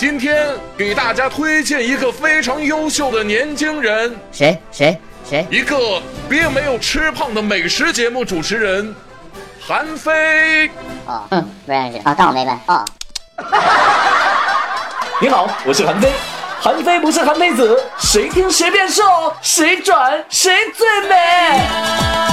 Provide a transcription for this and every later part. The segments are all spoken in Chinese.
今天给大家推荐一个非常优秀的年轻人，谁谁谁？一个并没有吃胖的美食节目主持人，韩非。哦，嗯，不认识啊，当我没问哦。你好，我是韩非。韩非不是韩非子，谁听谁变瘦，谁转谁最美。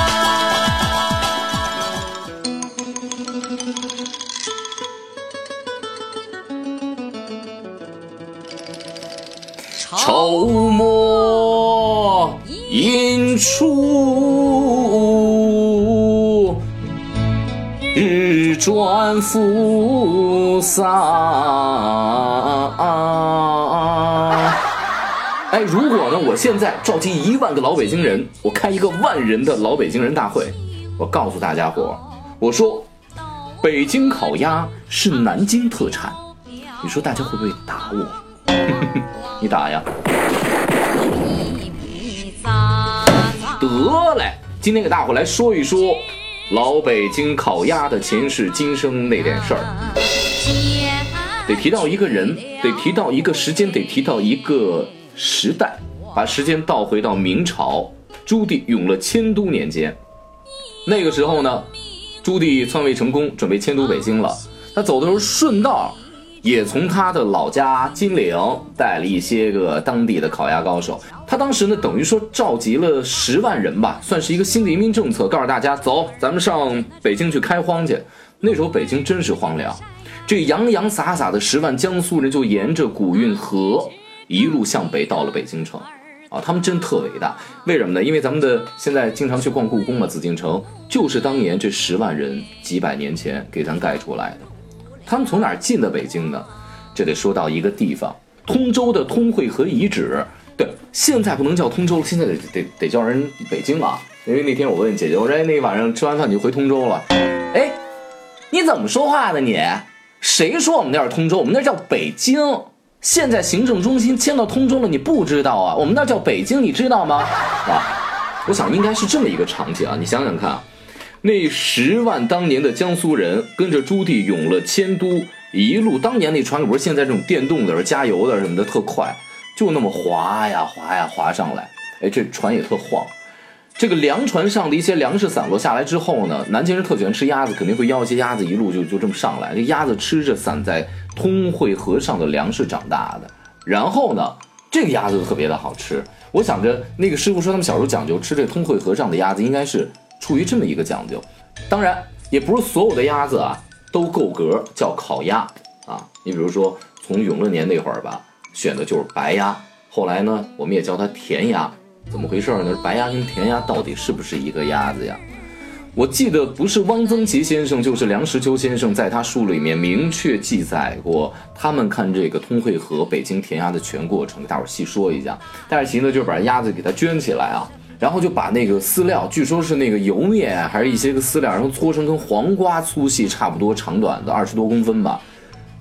愁墨引出，日转复洒。哎，如果呢？我现在召集一万个老北京人，我开一个万人的老北京人大会，我告诉大家伙，我说，北京烤鸭是南京特产，你说大家会不会打我？你打呀！得嘞，今天给大伙来说一说老北京烤鸭的前世今生那点事儿。得提到一个人，得提到一个时间，得提到一个。时代，把时间倒回到明朝，朱棣永乐迁都年间。那个时候呢，朱棣篡位成功，准备迁都北京了。他走的时候顺道，也从他的老家金陵带了一些个当地的烤鸭高手。他当时呢，等于说召集了十万人吧，算是一个新的移民政策，告诉大家走，咱们上北京去开荒去。那时候北京真是荒凉，这洋洋洒洒的十万江苏人就沿着古运河。一路向北到了北京城，啊，他们真特伟大。为什么呢？因为咱们的现在经常去逛故宫嘛，紫禁城就是当年这十万人几百年前给咱盖出来的。他们从哪儿进的北京呢？这得说到一个地方，通州的通惠河遗址。对，现在不能叫通州了，现在得得得叫人北京了。因为那天我问姐姐，我说那晚上吃完饭你就回通州了？哎，你怎么说话呢你？谁说我们那是通州？我们那叫北京。现在行政中心迁到通州了，你不知道啊？我们那叫北京，你知道吗？啊，我想应该是这么一个场景啊。你想想看啊，那十万当年的江苏人跟着朱棣永乐迁都，一路当年那船可不是现在这种电动的、加油的什么的特快，就那么滑呀滑呀滑上来，哎，这船也特晃。这个粮船上的一些粮食散落下来之后呢，南京人特喜欢吃鸭子，肯定会要一些鸭子，一路就就这么上来。这鸭子吃着散在通惠河上的粮食长大的，然后呢，这个鸭子特别的好吃。我想着那个师傅说他们小时候讲究吃这通惠河上的鸭子，应该是出于这么一个讲究。当然，也不是所有的鸭子啊都够格叫烤鸭啊。你比如说从永乐年那会儿吧，选的就是白鸭，后来呢，我们也叫它甜鸭。怎么回事呢？白鸭跟甜鸭到底是不是一个鸭子呀？我记得不是汪曾祺先生，就是梁实秋先生，在他书里面明确记载过，他们看这个通惠河北京填鸭的全过程，给大伙儿细说一下。戴世奇呢，就是把鸭子给它圈起来啊，然后就把那个饲料，据说是那个油面，还是一些个饲料，然后搓成跟黄瓜粗细差不多长短的二十多公分吧。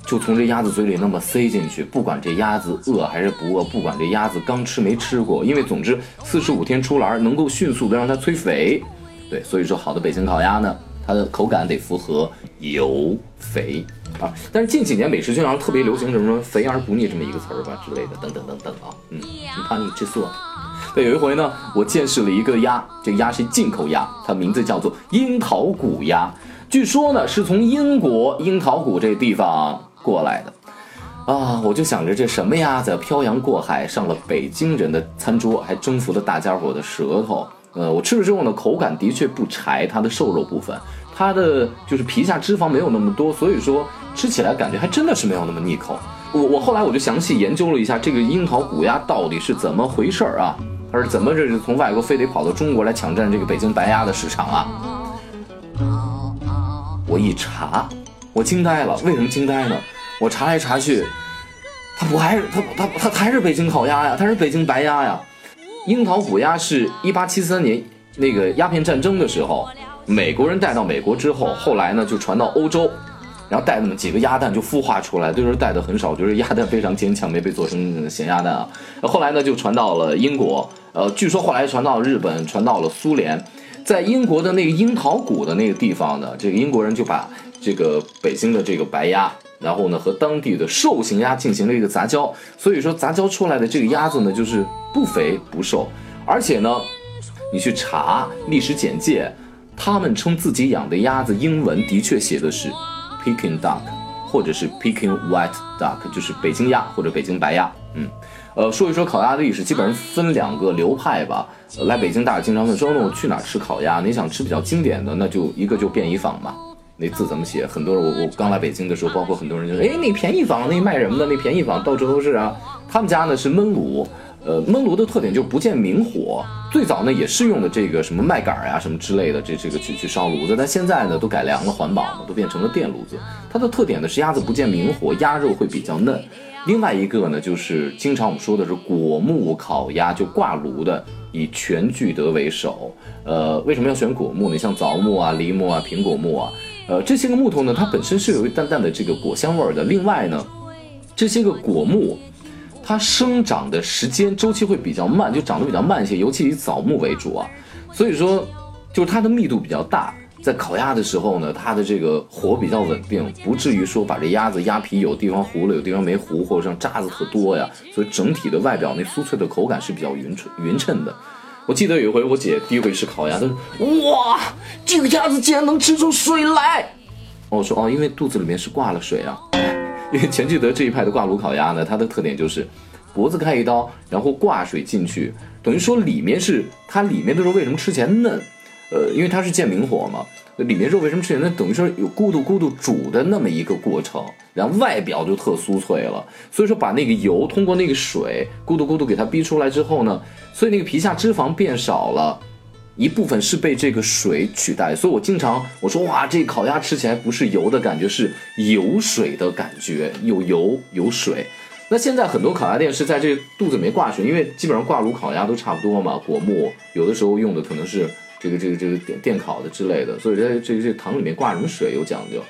就从这鸭子嘴里那么塞进去，不管这鸭子饿还是不饿，不管这鸭子刚吃没吃过，因为总之四十五天出栏能够迅速的让它催肥，对，所以说好的北京烤鸭呢，它的口感得符合油肥啊。但是近几年美食圈上特别流行什么肥而不腻这么一个词儿吧之类的，等等等等啊，嗯，你怕你吃素？对，有一回呢，我见识了一个鸭，这个鸭是进口鸭，它名字叫做樱桃谷鸭，据说呢是从英国樱桃谷这地方。过来的，啊，我就想着这什么鸭子漂洋过海上了北京人的餐桌，还征服了大家伙的舌头。呃，我吃了之后呢，口感的确不柴，它的瘦肉部分，它的就是皮下脂肪没有那么多，所以说吃起来感觉还真的是没有那么腻口。我我后来我就详细研究了一下这个樱桃骨鸭到底是怎么回事儿啊，它是怎么这是从外国非得跑到中国来抢占这个北京白鸭的市场啊？我一查，我惊呆了，为什么惊呆呢？我查来查去，它不还是它它它还是北京烤鸭呀？它是北京白鸭呀。樱桃谷鸭是一八七三年那个鸦片战争的时候，美国人带到美国之后，后来呢就传到欧洲，然后带那么几个鸭蛋就孵化出来，就是带的很少，就是鸭蛋非常坚强，没被做成咸鸭蛋啊。后来呢就传到了英国，呃，据说后来传到日本，传到了苏联，在英国的那个樱桃谷的那个地方呢，这个英国人就把。这个北京的这个白鸭然后呢和当地的瘦型鸭进行了一个杂交，所以说杂交出来的这个鸭子呢就是不肥不瘦，而且呢，你去查历史简介，他们称自己养的鸭子英文的确写的是 Peking duck，或者是 Peking white duck，就是北京鸭或者北京白鸭。嗯，呃，说一说烤鸭的历史，基本上分两个流派吧。来北京大家经常问说，那我去哪吃烤鸭？你想吃比较经典的，那就一个就便宜坊嘛。那字怎么写？很多人我我刚来北京的时候，包括很多人就说，哎，那便宜坊那卖什么的？那便宜坊到处都是啊。他们家呢是焖炉，呃，焖炉的特点就是不见明火。最早呢也是用的这个什么麦秆呀什么之类的，这这个去去烧炉子。但现在呢都改良了，环保嘛，都变成了电炉子。它的特点呢是鸭子不见明火，鸭肉会比较嫩。另外一个呢就是经常我们说的是果木烤鸭，就挂炉的，以全聚德为首。呃，为什么要选果木呢？像枣木啊、梨木啊、苹果木啊。呃，这些个木头呢，它本身是有一淡淡的这个果香味儿的。另外呢，这些个果木，它生长的时间周期会比较慢，就长得比较慢一些，尤其以枣木为主啊。所以说，就是它的密度比较大，在烤鸭的时候呢，它的这个火比较稳定，不至于说把这鸭子鸭皮有地方糊了，有地方没糊，或者像渣子特多呀。所以整体的外表那酥脆的口感是比较匀称匀称的。我记得有一回，我姐第一回吃烤鸭，她说：“哇，这个鸭子竟然能吃出水来！”我说：“哦，因为肚子里面是挂了水啊。因为全聚德这一派的挂炉烤鸭呢，它的特点就是脖子开一刀，然后挂水进去，等于说里面是它里面的肉为什么吃起来嫩？呃，因为它是见明火嘛。”里面肉为什么吃起来嫩等于说有咕嘟咕嘟煮的那么一个过程，然后外表就特酥脆了。所以说把那个油通过那个水咕嘟咕嘟给它逼出来之后呢，所以那个皮下脂肪变少了，一部分是被这个水取代。所以我经常我说哇，这烤鸭吃起来不是油的感觉，是油水的感觉，有油有水。那现在很多烤鸭店是在这肚子里面挂水，因为基本上挂炉烤鸭都差不多嘛，果木有的时候用的可能是。这个这个这个电电烤的之类的，所以在这这糖里面挂什么水有讲究，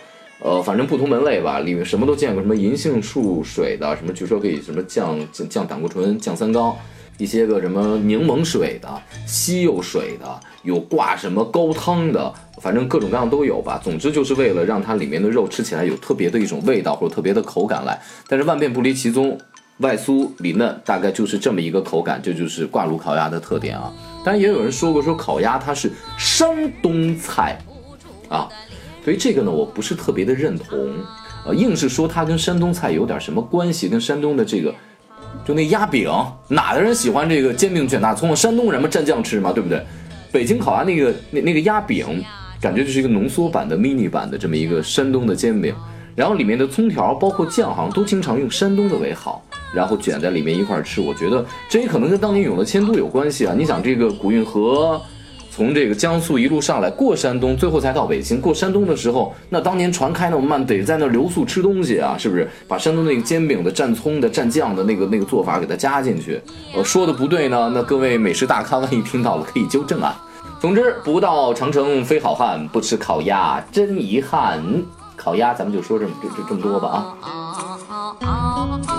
呃，反正不同门类吧，里面什么都见过，什么银杏树水的，什么据说可以什么降降降胆固醇、降三高，一些个什么柠檬水的、西柚水的，有挂什么高汤的，反正各种各样都有吧。总之就是为了让它里面的肉吃起来有特别的一种味道或者特别的口感来。但是万变不离其宗，外酥里嫩，大概就是这么一个口感，这就是挂炉烤鸭的特点啊。当然也有人说过，说烤鸭它是山东菜，啊，对于这个呢，我不是特别的认同，呃，硬是说它跟山东菜有点什么关系，跟山东的这个，就那鸭饼，哪的人喜欢这个煎饼卷大葱？山东人嘛，蘸酱吃嘛，对不对？北京烤鸭那个那那个鸭饼，感觉就是一个浓缩版的 mini 版的这么一个山东的煎饼，然后里面的葱条包括酱，好像都经常用山东的为好。然后卷在里面一块吃，我觉得这也可能跟当年永乐迁都有关系啊。你想，这个古运河从这个江苏一路上来，过山东，最后才到北京。过山东的时候，那当年船开那么慢，得在那留宿吃东西啊，是不是？把山东那个煎饼的蘸葱的、蘸酱的那个那个做法给它加进去。呃，说的不对呢，那各位美食大咖万一听到了可以纠正啊。总之，不到长城非好汉，不吃烤鸭真遗憾。烤鸭咱们就说这么这这这么多吧啊。